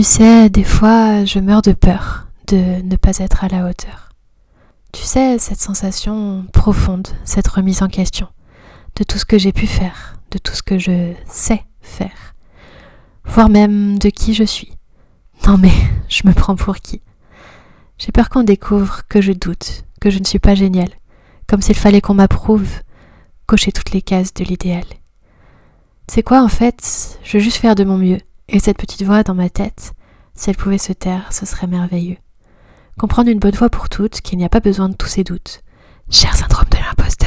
Tu sais, des fois, je meurs de peur de ne pas être à la hauteur. Tu sais, cette sensation profonde, cette remise en question de tout ce que j'ai pu faire, de tout ce que je sais faire, voire même de qui je suis. Non mais, je me prends pour qui? J'ai peur qu'on découvre que je doute, que je ne suis pas géniale, comme s'il fallait qu'on m'approuve, cocher toutes les cases de l'idéal. C'est quoi en fait? Je veux juste faire de mon mieux, et cette petite voix dans ma tête, si elle pouvait se taire, ce serait merveilleux. Comprendre une bonne fois pour toutes qu'il n'y a pas besoin de tous ces doutes. Cher syndrome de l'imposteur.